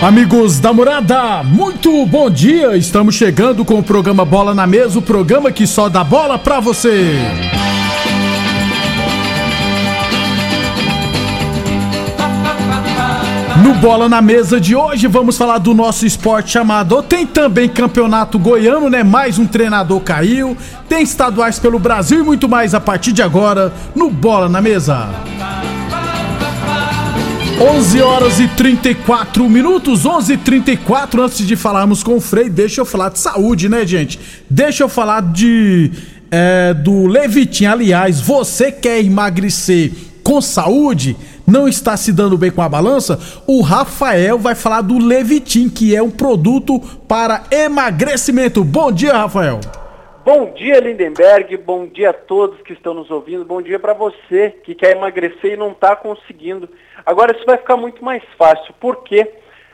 Amigos da morada, muito bom dia! Estamos chegando com o programa Bola na Mesa o programa que só dá bola pra você. No Bola na Mesa de hoje vamos falar do nosso esporte chamado. Tem também campeonato goiano, né? Mais um treinador caiu. Tem estaduais pelo Brasil e muito mais a partir de agora no Bola na Mesa. 11 horas e 34 minutos, 11 e 34 antes de falarmos com o Frei, deixa eu falar de saúde, né, gente? Deixa eu falar de é, do Levitin. Aliás, você quer emagrecer com saúde? Não está se dando bem com a balança? O Rafael vai falar do Levitin, que é um produto para emagrecimento. Bom dia, Rafael. Bom dia, Lindenberg. Bom dia a todos que estão nos ouvindo. Bom dia para você que quer emagrecer e não está conseguindo. Agora isso vai ficar muito mais fácil, porque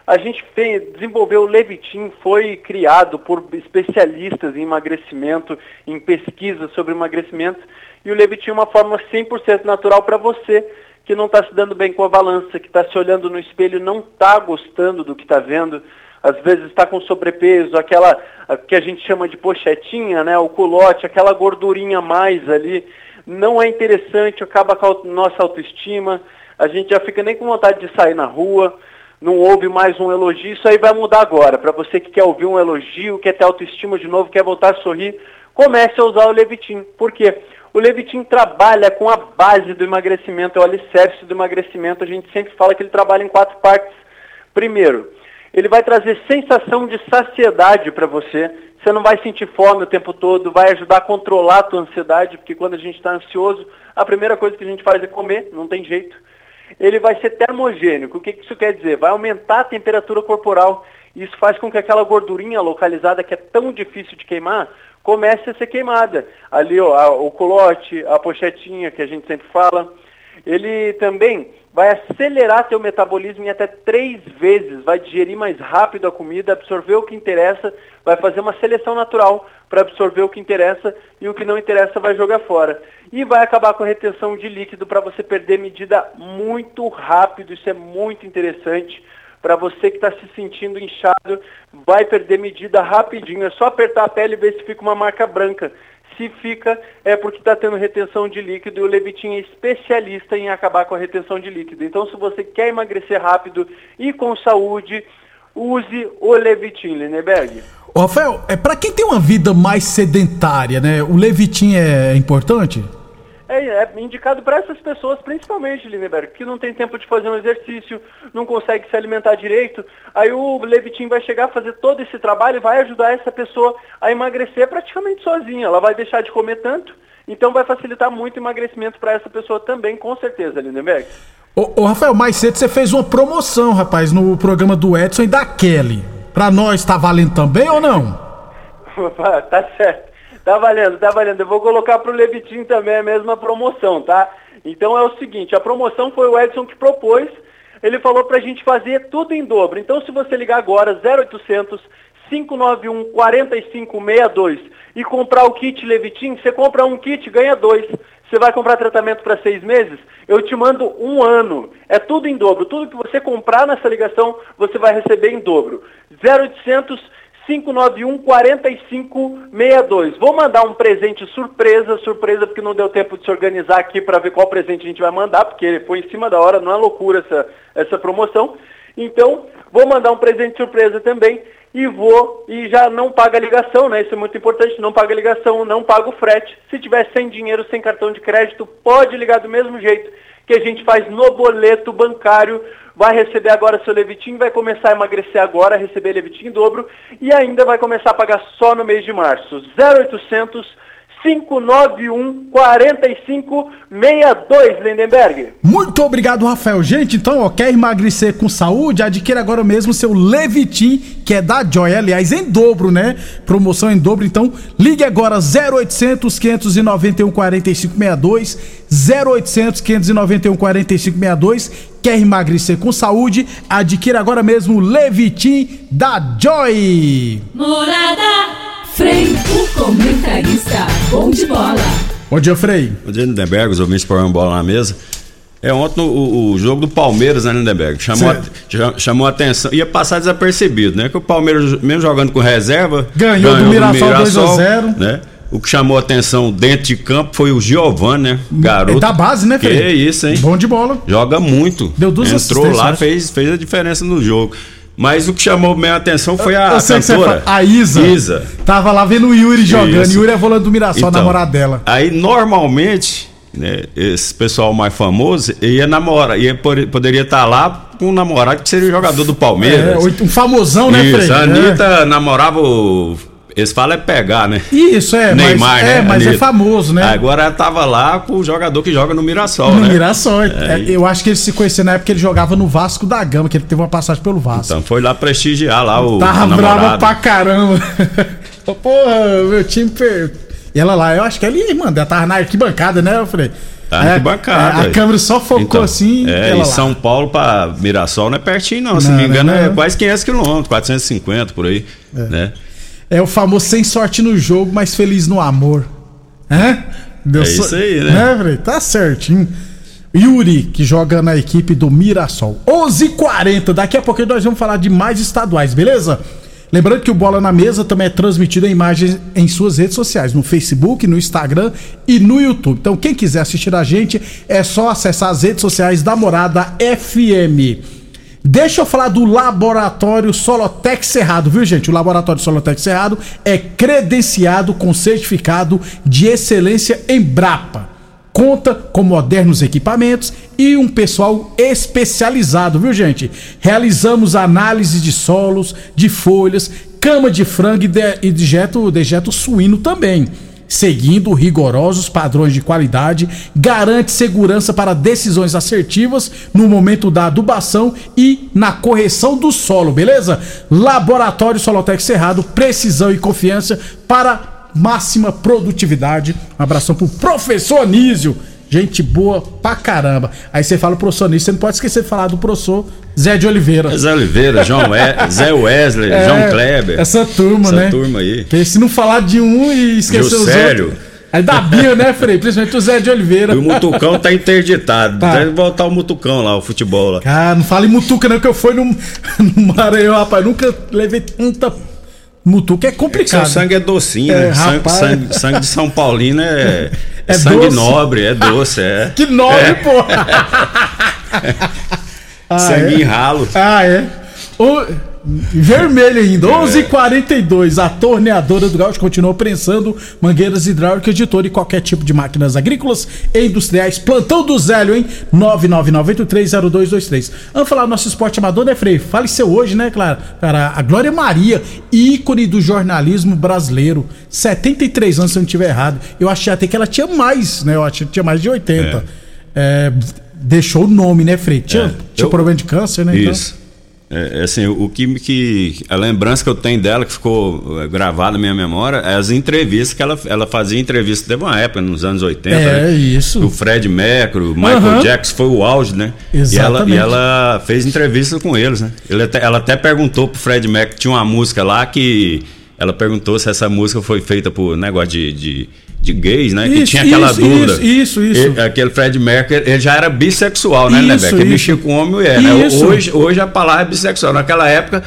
a gente fez, desenvolveu o Levitin, foi criado por especialistas em emagrecimento, em pesquisa sobre emagrecimento, e o Levitin é uma forma 100% natural para você que não está se dando bem com a balança, que está se olhando no espelho, não está gostando do que está vendo, às vezes está com sobrepeso, aquela que a gente chama de pochetinha, né, o culote, aquela gordurinha mais ali, não é interessante, acaba com a nossa autoestima, a gente já fica nem com vontade de sair na rua, não ouve mais um elogio, isso aí vai mudar agora. Para você que quer ouvir um elogio, quer ter autoestima de novo, quer voltar a sorrir, comece a usar o Levitin. Por quê? O Levitin trabalha com a base do emagrecimento, é o alicerce do emagrecimento. A gente sempre fala que ele trabalha em quatro partes. Primeiro, ele vai trazer sensação de saciedade para você. Você não vai sentir fome o tempo todo, vai ajudar a controlar a tua ansiedade, porque quando a gente está ansioso, a primeira coisa que a gente faz é comer, não tem jeito. Ele vai ser termogênico. O que isso quer dizer? Vai aumentar a temperatura corporal. Isso faz com que aquela gordurinha localizada que é tão difícil de queimar comece a ser queimada. Ali, ó, o colote, a pochetinha que a gente sempre fala. Ele também vai acelerar teu metabolismo em até três vezes, vai digerir mais rápido a comida, absorver o que interessa, vai fazer uma seleção natural para absorver o que interessa e o que não interessa vai jogar fora. E vai acabar com a retenção de líquido para você perder medida muito rápido, isso é muito interessante. Para você que está se sentindo inchado, vai perder medida rapidinho. É só apertar a pele e ver se fica uma marca branca. Se fica, é porque está tendo retenção de líquido e o Levitin é especialista em acabar com a retenção de líquido. Então, se você quer emagrecer rápido e com saúde, use o Levitin, Lineberg. Ô, Rafael, é para quem tem uma vida mais sedentária, né? O Levitin é importante? É, é indicado para essas pessoas, principalmente, Lindenberg, que não tem tempo de fazer um exercício, não consegue se alimentar direito. Aí o Levitin vai chegar a fazer todo esse trabalho e vai ajudar essa pessoa a emagrecer praticamente sozinha. Ela vai deixar de comer tanto, então vai facilitar muito o emagrecimento para essa pessoa também, com certeza, Lindenberg. Ô, ô, Rafael, mais cedo você fez uma promoção, rapaz, no programa do Edson e da Kelly. Pra nós tá valendo também ou não? tá certo. Tá valendo, tá valendo. Eu vou colocar pro Levitin também a mesma promoção, tá? Então é o seguinte, a promoção foi o Edson que propôs. Ele falou pra gente fazer tudo em dobro. Então se você ligar agora 0800 591 4562 e comprar o kit Levitin, você compra um kit, ganha dois. Você vai comprar tratamento para seis meses? Eu te mando um ano. É tudo em dobro. Tudo que você comprar nessa ligação, você vai receber em dobro. 0800 591 4562. Vou mandar um presente surpresa, surpresa porque não deu tempo de se organizar aqui para ver qual presente a gente vai mandar, porque foi em cima da hora, não é loucura essa, essa promoção. Então, vou mandar um presente surpresa também e vou e já não paga ligação, né? Isso é muito importante, não paga ligação, não paga o frete. Se tiver sem dinheiro, sem cartão de crédito, pode ligar do mesmo jeito que a gente faz no boleto bancário. Vai receber agora seu Levitinho, vai começar a emagrecer agora, receber Levitinho em dobro e ainda vai começar a pagar só no mês de março. 0800 591 4562, Lindenberg. Muito obrigado, Rafael. Gente, então, ó, quer emagrecer com saúde? Adquira agora mesmo seu Levitin, que é da Joy. Aliás, em dobro, né? Promoção em dobro. Então, ligue agora 0800 591 4562. 0800 591 4562. Quer emagrecer com saúde? Adquira agora mesmo o Levitin da Joy. Morada! Frei, o comentarista, bom de bola. Bom dia, Frei. Bom dia, Lindenberg, os ouvintes põem bola na mesa. É, ontem o, o, jogo do Palmeiras, né, Lindenberg? Chamou, a, chamou a atenção. Ia passar desapercebido, né? Que o Palmeiras, mesmo jogando com reserva, ganhou, ganhou do Mirassol, Mirassol 2x0. Né? O que chamou a atenção dentro de campo foi o Giovanni, né? Garoto. É da base, né, Frei? Que isso, hein? Bom de bola. Joga muito. Deu duas Entrou lá, fez, fez a diferença no jogo. Mas o que chamou minha atenção foi a cantora. a Isa. Isa. Tava lá vendo o Yuri jogando. Isso. Yuri é volante do Mirassol, então, namorada dela. Aí, normalmente, né, esse pessoal mais famoso ia namorar, ia, poderia estar tá lá com um namorado que seria jogador do Palmeiras. É, um famosão, né, Isso, a Anitta é. namorava o eles falam é pegar, né? Isso, é. Neymar, mas, né? É, mas é famoso, né? Agora tava lá com o jogador que joga no Mirassol, no né? No Mirassol. É, é eu acho que ele se conheceu na época que ele jogava no Vasco da Gama, que ele teve uma passagem pelo Vasco. Então foi lá prestigiar lá o Tava brava pra caramba. Porra, meu time... E ela lá, eu acho que ele, mano, ela tava na arquibancada, né? Eu falei... Tá na arquibancada. É, a câmera só focou então, assim. É, e São Paulo pra Mirassol não é pertinho, não. não se não me engano, não, é quase 500 quilômetros, 450 por aí, é. né? É o famoso sem sorte no jogo, mas feliz no amor. Hã? Deu é so... isso aí, né? né? Tá certinho. Yuri, que joga na equipe do Mirassol. 11:40 h 40 daqui a pouco nós vamos falar de mais estaduais, beleza? Lembrando que o Bola na Mesa também é transmitido em imagens em suas redes sociais, no Facebook, no Instagram e no YouTube. Então, quem quiser assistir a gente, é só acessar as redes sociais da Morada FM. Deixa eu falar do Laboratório Solotec Cerrado, viu, gente? O Laboratório Solotec Cerrado é credenciado com certificado de excelência em Brapa. Conta com modernos equipamentos e um pessoal especializado, viu, gente? Realizamos análise de solos, de folhas, cama de frango e, de, dejeto, dejeto suíno também seguindo rigorosos padrões de qualidade, garante segurança para decisões assertivas no momento da adubação e na correção do solo, beleza? Laboratório Solotec Cerrado, precisão e confiança para máxima produtividade. Um abração pro professor Anísio Gente boa pra caramba. Aí você fala o professor nisso, você não pode esquecer de falar do professor Zé de Oliveira. Zé Oliveira, João we Zé Wesley, é, João Kleber. Essa turma, essa né? Essa turma aí. Porque se não falar de um e esquecer os sério? outros. Aí da Bia, né, Frei? Principalmente o Zé de Oliveira. E o Mutucão tá interditado. Tá. Deve voltar o Mutucão lá, o futebol lá. Cara, não fale Mutuca não, que eu fui no, no Maranhão, rapaz. Nunca levei tanta Mutuca é complicado. É seu sangue é docinho, é, né? Sangue, sangue, sangue, de São Paulino é, é, é sangue doce. nobre, é doce, é. Que nobre, é. pô! ah, sangue é? em ralo. Ah, é? O... Vermelho ainda, 11:42. A torneadora do Gaúcho continua prensando mangueiras hidráulicas de todo e qualquer tipo de máquinas agrícolas e industriais. Plantão do Zélio, hein? 999830223. Vamos falar do nosso esporte amador, né, Frei? Faleceu hoje, né, claro? Cara, a Glória Maria, ícone do jornalismo brasileiro. 73 anos, se eu não estiver errado. Eu achei até que ela tinha mais, né? Eu achei que tinha mais de 80. É. É, deixou o nome, né, Frei? Tinha, é. tinha eu... problema de câncer, né? Então. Isso. Então... É, é, assim, o que, que a lembrança que eu tenho dela que ficou é, gravada na minha memória é as entrevistas que ela, ela fazia entrevista teve uma época nos anos 80, é, né? isso. O Fred Mercury, o Michael uhum. Jackson foi o auge, né? Exatamente. E ela, e ela fez entrevista com eles, né? Até, ela até perguntou pro Fred Mercury, tinha uma música lá que ela perguntou se essa música foi feita por negócio de, de de gays, né? Isso, que tinha aquela isso, dúvida. Isso, isso, isso. aquele Fred Mercury, ele já era bissexual, né, né, Beck? Ele mexia com homem e mulher, né? Hoje, hoje a palavra é bissexual. Naquela época,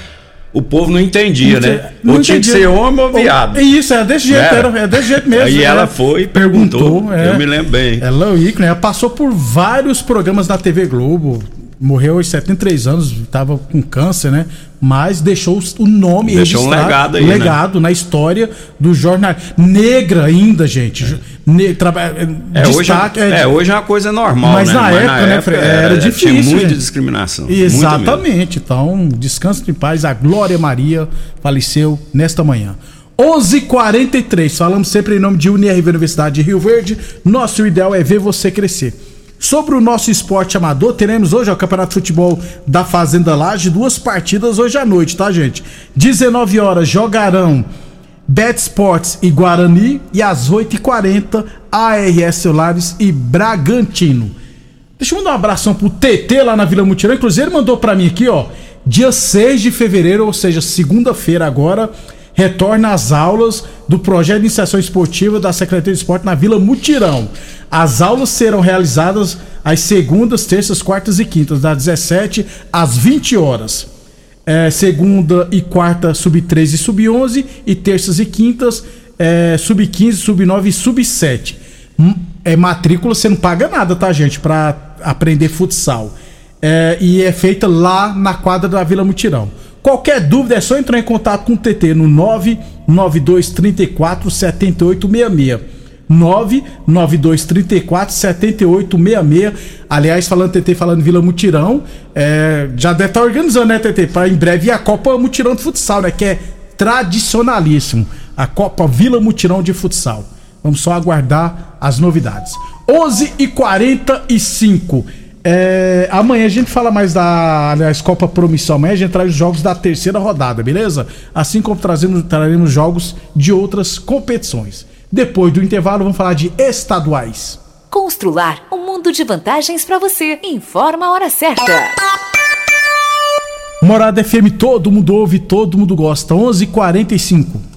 o povo não entendia, não né? Não ou tinha que ser homem ou viado. Isso, é desse jeito, era, é desse jeito mesmo. Aí né? ela foi e perguntou. perguntou é. Eu me lembro bem. Ela é ícone, ela passou por vários programas da TV Globo morreu aos 73 anos, estava com câncer, né? Mas deixou o nome Deixou um legado aí, um né? legado na história do jornal. Negra ainda, gente. Ne, traba- É, hoje, destaque, é, é, hoje é uma coisa normal, Mas né? na época, né, Fred, era difícil, Tinha muita gente. discriminação. Exatamente. Então, descanso em paz. A Glória Maria faleceu nesta manhã. 11:43. Falamos sempre em nome de UniRV Universidade de Rio Verde. Nosso ideal é ver você crescer. Sobre o nosso esporte amador, teremos hoje ó, o Campeonato de Futebol da Fazenda Laje, duas partidas hoje à noite, tá, gente? 19 horas jogarão Bet Sports e Guarani e às 8h40 ARS Celulares e Bragantino. Deixa eu mandar um abração pro TT lá na Vila Mutirão. Inclusive, ele mandou pra mim aqui, ó. Dia 6 de fevereiro, ou seja, segunda-feira agora, retorna às aulas do projeto de iniciação esportiva da Secretaria de Esporte na Vila Mutirão. As aulas serão realizadas às segundas, terças, quartas e quintas, das 17 às 20 horas. É, segunda e quarta, sub-13 e sub-11. E terças e quintas, é, sub-15, sub-9 e sub-7. Hum, É matrícula, você não paga nada, tá, gente? Pra aprender futsal. É, e é feita lá na quadra da Vila Mutirão. Qualquer dúvida é só entrar em contato com o TT no 992 34 7866. 992 34 7866. Aliás, falando TT, falando Vila Mutirão, é, já deve estar organizando, né, TT? Para em breve a Copa Mutirão de Futsal, né? Que é tradicionalíssimo. A Copa Vila Mutirão de Futsal. Vamos só aguardar as novidades. 11 e 45 é, amanhã a gente fala mais da aliás, Copa Promissão. Amanhã a gente traz os jogos da terceira rodada, beleza? Assim como trazemos, traremos jogos de outras competições. Depois do intervalo, vamos falar de estaduais. Constrular um mundo de vantagens para você. Informa a hora certa. Morada FM, todo mundo ouve, todo mundo gosta. 11:45 h 45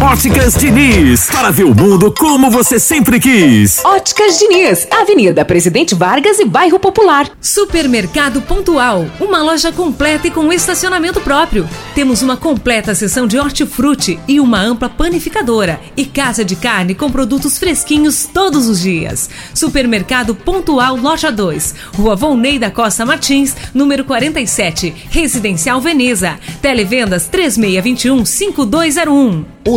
Óticas Diniz, para ver o mundo como você sempre quis. Óticas Diniz, Avenida Presidente Vargas e Bairro Popular. Supermercado Pontual, uma loja completa e com estacionamento próprio. Temos uma completa seção de hortifruti e uma ampla panificadora e casa de carne com produtos fresquinhos todos os dias. Supermercado Pontual Loja 2, Rua Volney da Costa Martins, número 47, Residencial Veneza. Televendas 3621 5201. O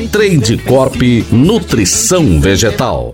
Trade Corp Nutrição Vegetal.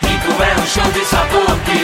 Rico é um show de sabor que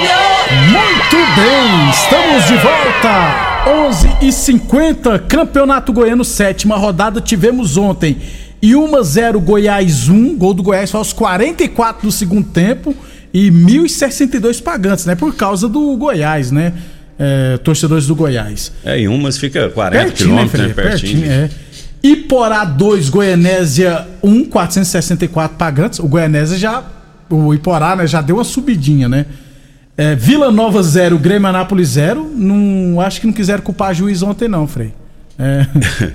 Muito bem, estamos de volta. 11 e 50 Campeonato Goiano, sétima rodada, tivemos ontem. E 1 a 0 Goiás 1, gol do Goiás aos 44 do segundo tempo e 1.062 pagantes, né? Por causa do Goiás, né? É, torcedores do Goiás. É, em umas fica 40 Pertinho, né, quilômetros, né? Felipe? Pertinho. Pertinho, é. Iporá 2, Goianésia 1, 464 pagantes. O Goianésia já. O Iporá, né, já deu uma subidinha, né? É, Vila Nova 0, Grêmio Anápolis 0. Não, acho que não quiseram culpar juiz ontem, não, Frei. É.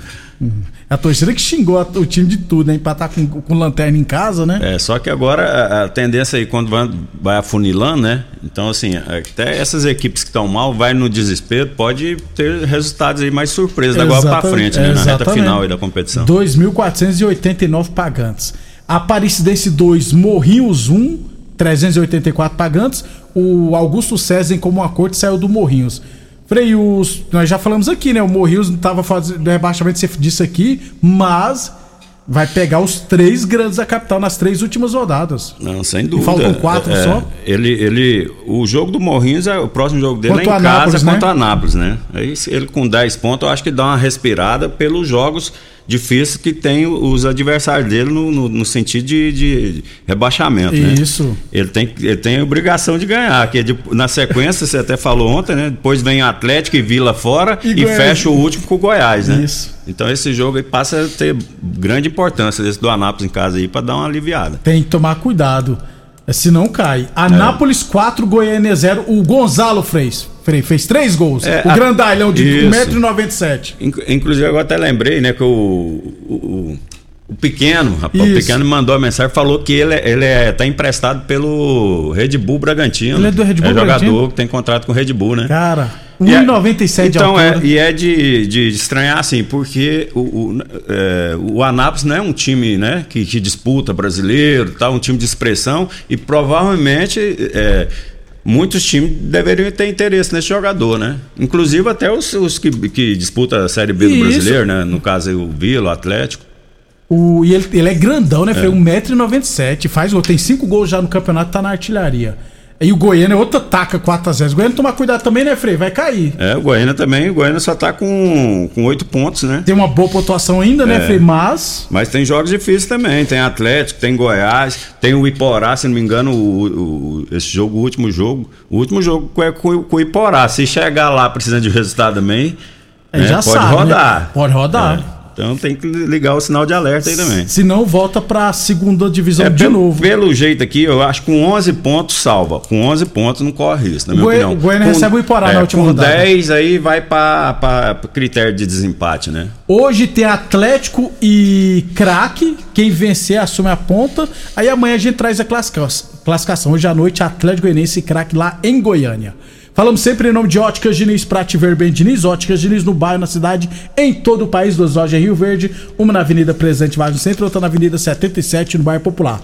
a torcida que xingou o time de tudo, né? Empatar com, com lanterna em casa, né? É, só que agora a, tendência aí, quando vai, vai afunilando, né? Então, assim, até essas equipes que estão mal, vai no desespero, pode ter resultados aí mais surpresas agora pra frente, né? Na reta final aí da competição. 2.489 pagantes. Aparecidense 2, Morrinhos 1, 384 pagantes. O Augusto César, como um acordo, saiu do Morrinhos. Frei, os, nós já falamos aqui, né? O Morrinhos não estava fazendo rebaixamento, você disse aqui, mas vai pegar os três grandes da capital nas três últimas rodadas. Não, sem E dúvida. faltam quatro É, só? Ele, ele, o jogo do Morrinhos, é, o próximo jogo dele Contra é em casa né? contra Anápolis, né? Aí ele com 10 pontos, eu acho que dá uma respirada pelos jogos difíceis que tem os adversários dele no, no- no sentido de, de rebaixamento, né? Isso. Ele tem, ele tem a obrigação de ganhar, que é de- na sequência, você até falou ontem, né? Depois vem Atlético e Vila fora E e, fecha o último com o Goiás, né? Isso. Então esse jogo aí passa a ter grande importância desse do Anápolis em casa aí para dar uma aliviada. Tem que tomar cuidado. é, Se não cai. Anápolis 4, Goiânia 0. O Gonzalo fez. Fez três gols. É, o a- grandalhão de Isso. 1,97m. Inc- Inclusive, eu até lembrei, né, que o, o, o- pequeno, rapaz, o pequeno me mandou a mensagem, falou que ele, é- ele é, tá emprestado pelo Red Bull Bragantino. Ele é do Red Bull É jogador Bragantino? que tem contrato com o Red Bull, né? Cara, E é- 1,97 de Então, é, e é de, de estranhar, assim, porque o, o, é, o Anápolis não é um time né, que, que disputa brasileiro, tá, um time de expressão, e provavelmente é, muitos times deveriam ter interesse nesse jogador, né? Inclusive até os, os que, que disputam a Série B do Isso. brasileiro, né? No caso aí, o Vila, o Atlético. O, e ele, ele é grandão, né, Frei? 1,97m, faz gol. Tem cinco gols já no campeonato, tá na artilharia. E o Goiânia é outra taca 4x0. O Goiânia tomar cuidado também, né, Frei? Vai cair. É, o Goiânia também, o Goiânia só tá com, com 8 pontos, né? Tem uma boa pontuação ainda, né, É. Frei? Mas. Mas tem jogos difíceis também. Tem Atlético, tem Goiás, tem o Iporá, se não me engano, o, o- esse jogo, o último jogo. O último jogo é com, com o Iporá. Se chegar lá precisando de resultado também, É, né, já pode sabe, né? rodar. Pode rodar. É. Então tem que ligar o sinal de alerta aí também. Se não, volta pra segunda divisão É, de pelo, novo. pelo jeito aqui, eu acho que com 11 pontos salva. Com 11 pontos não corre risco, na minha opinião. o Goiânia Com- recebe o Iporá na última com rodada. 10 aí vai para critério de desempate, né? Hoje tem Atlético e Craque. Quem vencer assume a ponta. Aí amanhã a gente traz a classificação. Hoje à noite, Atlético Goianiense e Craque lá em Goiânia. Falamos sempre em nome de Óticas Diniz, pra te ver bem Diniz. Óticas Diniz no bairro, na cidade, em todo o país. Duas lojas em Rio Verde. Uma na Avenida Presidente Vargas Centro, outra na Avenida 77, no bairro Popular.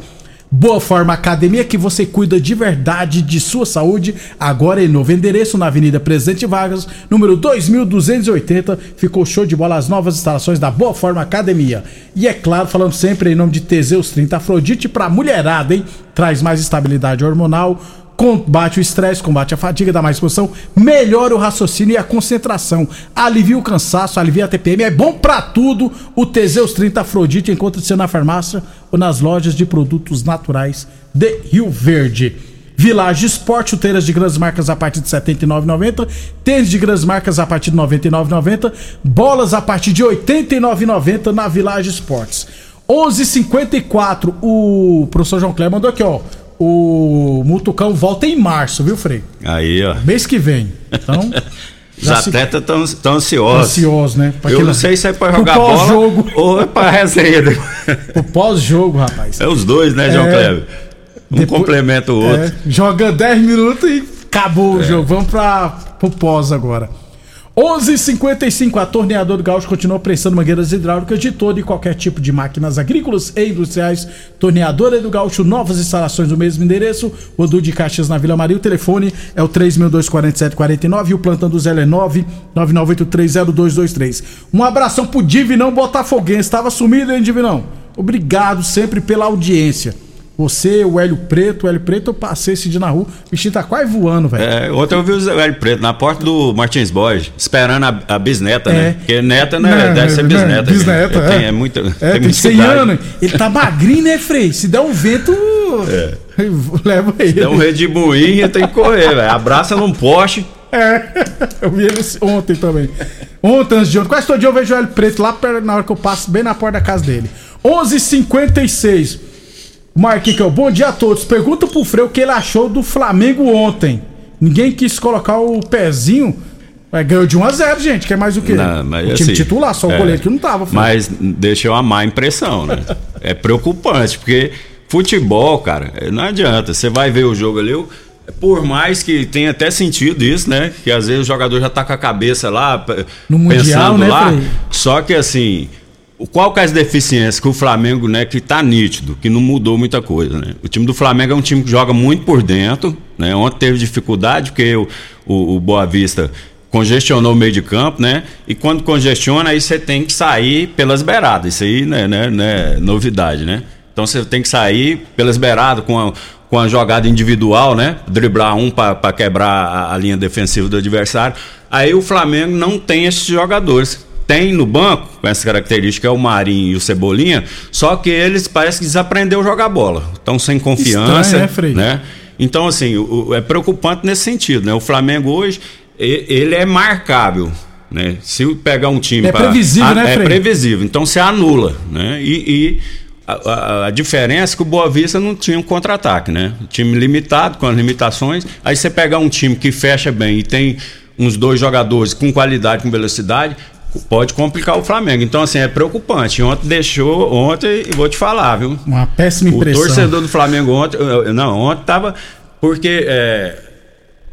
Boa Forma Academia, que você cuida de verdade de sua saúde. Agora em novo endereço, na Avenida Presidente Vargas, número 2280. Ficou show de bola as novas instalações da Boa Forma Academia. E é claro, falando sempre em nome de Teseus 30 Afrodite pra mulherada, hein? Traz mais estabilidade hormonal. Combate o estresse, combate a fadiga, dá mais disposição, melhora o raciocínio e a concentração, alivia o cansaço, alivia a TPM, é bom pra tudo. O Teseus 30 Afrodite encontra-se na farmácia ou nas lojas de produtos naturais de Rio Verde. Village Esporte, chuteiras de grandes marcas a partir de R$ 79,90, tênis de grandes marcas a partir de R$ 99,90, bolas a partir de R$ 89,90 na Village Esportes. 11:54 o professor João Cléber mandou aqui, ó. O Mutucão volta em março, viu, Frei? Aí, ó. Mês que vem. Então, Os se- atletas estão tão ansiosos. Ansiosos, né? Pra Eu não sei se é pra pro jogar bola pós-jogo. ou é pra resenha. o pós-jogo, rapaz. É os dois, né, João É. Kleber? Um Depois- complementa o outro. É, joga 10 minutos e acabou o É. jogo. Vamos para pro pós agora. 11:55 a torneadora do Gaúcho continua prestando mangueiras hidráulicas de todo e qualquer tipo de máquinas agrícolas e industriais. Torneadora do Gaúcho, novas instalações no mesmo endereço. O Odu de Caxias na Vila Maria. O telefone é o 3.24749 e o plantão do Zé é 999830223. Um abração pro Divinão Botafoguense. Estava sumido, hein, Divinão? Obrigado sempre pela audiência. Você, o Hélio Preto, o Hélio Preto, eu passei esse dia na rua. O bichinho tá quase voando, velho. É, ontem eu vi o Velho Preto na porta do Martins Borges, esperando a, a bisneta, É. né? Porque neta, né? Não, deve ser não, bisneta. bisneta, é. Tem, é. muito, É, tem tem muita 100 idade. anos. Ele tá magrinho, né, Frei? Se der um vento, É. leva ele. Dá um redemoinho, tem que correr, velho. Abraça num poste. É, eu vi ele ontem também. Ontem, antes de ontem. Quase todo dia eu vejo o Hélio Preto lá na hora que eu passo, bem na porta da casa dele. 11:56 Marquinhos, bom dia a todos. Pergunta pro Frei o que ele achou do Flamengo ontem. Ninguém quis colocar o pezinho. É, ganhou de 1 a 0 gente. Quer mais o quê? Não, mas o time assim, titular, só o é, goleiro que não tava. Frei. Mas deixou uma má impressão, né? é preocupante, porque futebol, cara, é, não adianta. Você vai ver o jogo ali, por mais que tenha até sentido isso, né? Que às vezes o jogador já tá com a cabeça lá, No Mundial, pensando né, lá. Frei? Só que assim, qual que é as deficiências que o Flamengo, né, que tá nítido, que não mudou muita coisa, né? O time do Flamengo é um time que joga muito por dentro, né? Ontem teve dificuldade porque o, o, o Boa Vista congestionou o meio de campo, né? E quando congestiona, aí você tem que sair pelas beiradas. Isso aí né, né, né, novidade, né? Então você tem que sair pelas beiradas com a, com a jogada individual, né? Driblar um para quebrar a, a linha defensiva do adversário. Aí o Flamengo não tem esses jogadores. Tem no banco, com essa característica, é o Marinho e o Cebolinha, só que eles parece que desaprendeu a jogar bola. Estão sem confiança, Estranho, né, Frei? né? Então, assim, o- é preocupante nesse sentido, né? O Flamengo hoje, ele é marcável, né? Se pegar um time... É pra- previsível, Ah, né, É Frei? previsível, então você anula, né? E... e a, a- a diferença é que o Boa Vista não tinha um contra-ataque, né? Time limitado, com as limitações. Aí você pegar um time que fecha bem e tem uns dois jogadores com qualidade, com velocidade, pode complicar o Flamengo. Então, assim, é preocupante. Ontem deixou, ontem, e vou te falar, viu? Uma péssima O impressão. torcedor do Flamengo ontem, não, ontem tava porque é,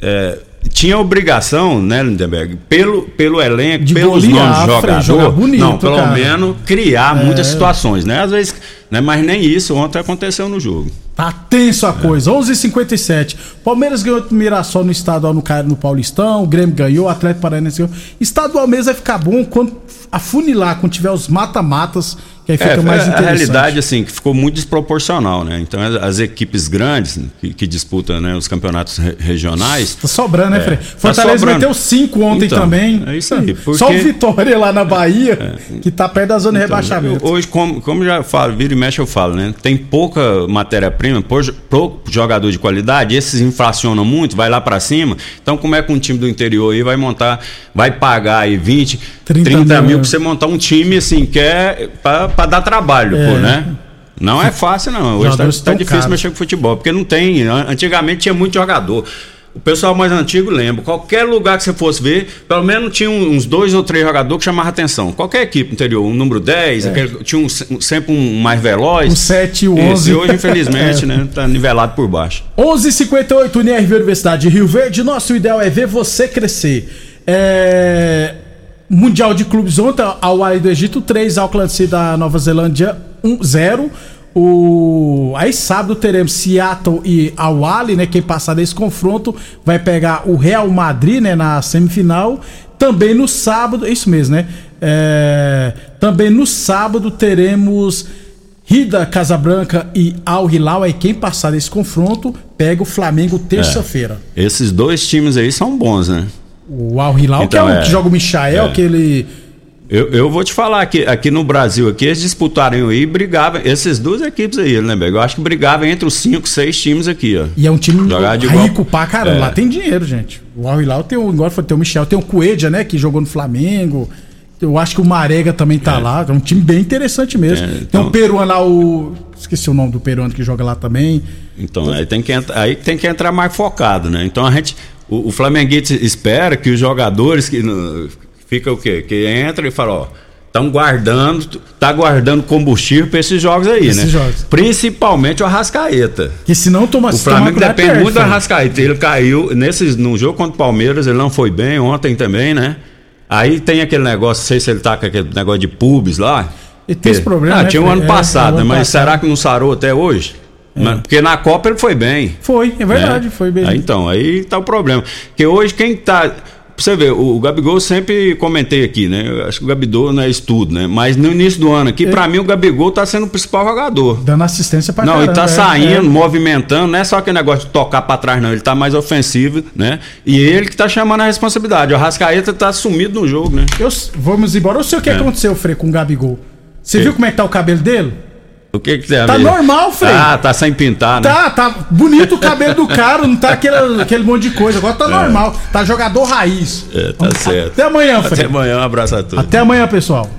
é, tinha obrigação, né, Lindenberg, pelo, pelo elenco, De pelos nomes de Frei, jogador, jogar bonito, não, pelo cara. menos criar É. muitas situações, né? Às vezes, né, mas nem isso ontem aconteceu no jogo. Tá tenso a coisa. 11:57. Palmeiras ganhou do Mirassol no estadual no, no Paulistão. O Grêmio ganhou. O Atlético Paranaense ganhou. Estadual mesmo vai ficar bom quando afunilar, quando tiver os mata-matas, que aí fica É, mais a interessante. realidade assim que ficou muito desproporcional, né? Então as, equipes grandes que, que disputam né, os campeonatos re- regionais Tá sobrando, né, É, Frei? tá Fortaleza sobrando. meteu cinco ontem Então, também. É isso aí. Porque... É. Só o Vitória lá na Bahia, que tá perto da zona de Então, rebaixamento. Hoje, como, como já falo, vira e mexe eu falo, né? Tem pouca matéria-prima, pouco pouco jogador de qualidade, esses inflacionam muito, vai lá pra cima. Então, como é que um time do interior aí vai montar, vai pagar aí 20, 30 30, mil, mil né? pra você montar um time assim, que é pra, pra dar trabalho, É. pô, né? Não é fácil, não. Hoje tá, Jogadores tá difícil caros. mexer com futebol, porque não tem. an- Antigamente tinha muito jogador. O pessoal mais antigo lembra. Qualquer lugar que você fosse ver, pelo menos tinha um, uns dois ou três jogadores que chamavam atenção. Qualquer equipe interior, um número 10, aquele- tinha um- um- sempre um mais veloz. É. O 7 e o Esse 11. hoje, infelizmente, É. né? Tá nivelado por baixo. 11:58 UNIRV Universidade de Rio Verde. Nosso ideal é ver você crescer. É... Mundial de Clubes ontem, ao Wally do Egito 3, Auckland City da Nova Zelândia 1 0. O... Aí sábado teremos Seattle e Awali, né? Quem passar desse confronto vai pegar o Real Madrid, né? Na semifinal. Também no sábado, é isso mesmo, né? É, Também no sábado teremos Rida Casabranca e Al Hilal. Aí quem passar desse confronto pega o Flamengo terça-feira. Esses dois times aí são bons, né? O Al Hilal, Então, que é o é. que joga o Michael, É. que ele. Eu, eu vou te falar que aqui no Brasil, aqui, eles disputaram aí e brigavam. Essas duas equipes aí, né, Bego? Eu acho que brigavam entre os cinco, seis times aqui, ó. E é um time Jogar de igual- rico pra caramba. É. Lá tem dinheiro, gente. O Al Hilal tem o. Agora foi ter o Michel, tem o Coelho, né? Que jogou no Flamengo. Eu acho que o Marega também tá lá. É um time bem interessante mesmo. É, Tem então- um peruano lá, o. Esqueci o nome do peruano que joga lá também. Então, aí tem que, entrar, aí tem que entrar mais focado, né? Então a gente. O, o Flamenguite espera que os jogadores que. fica o quê? Que entra e fala, ó. Estão guardando, tá guardando combustível para esses jogos aí, Esses né? jogos. Principalmente o Arrascaeta. Que se não toma O tomar Flamengo cuidado, depende muito do. Arrascaeta. Ele caiu nesse, no jogo contra o Palmeiras, ele não foi bem, ontem também, né? Aí tem aquele negócio, não sei se ele tá com aquele negócio de pubs lá. Ele tem esse Que- problema, Ah, né, tinha um ano É, passado, é, o né? ano mas passado. será que não sarou até hoje? Mas- Porque na Copa ele foi bem. Foi, é verdade, né? foi bem. Aí, então, aí tá o problema. Porque hoje quem tá. Pra você ver, o, Gabigol sempre comentei aqui, né? Eu acho que o Gabigol não é isso tudo, né? Mas no início do ano aqui, pra mim, o Gabigol tá sendo o principal jogador. Dando assistência pra Não, caramba. ele tá é, saindo, é. movimentando, não é só aquele negócio de tocar pra trás, não. Ele tá mais ofensivo, né? E ele que tá chamando a responsabilidade. O Rascaeta tá sumido no jogo, né? Eu, vamos embora. Eu sei o que É. aconteceu, Frei, com o Gabigol. Você viu como é que tá o cabelo dele? O que que a Tá normal, Frei. Ah, tá sem pintar, né? Tá, tá bonito o cabelo do cara, não tá aquele, aquele monte de coisa. Agora tá normal. Tá jogador raiz. É, tá certo. Até amanhã, Frei. Até amanhã, um abraço a todos. Até amanhã, pessoal.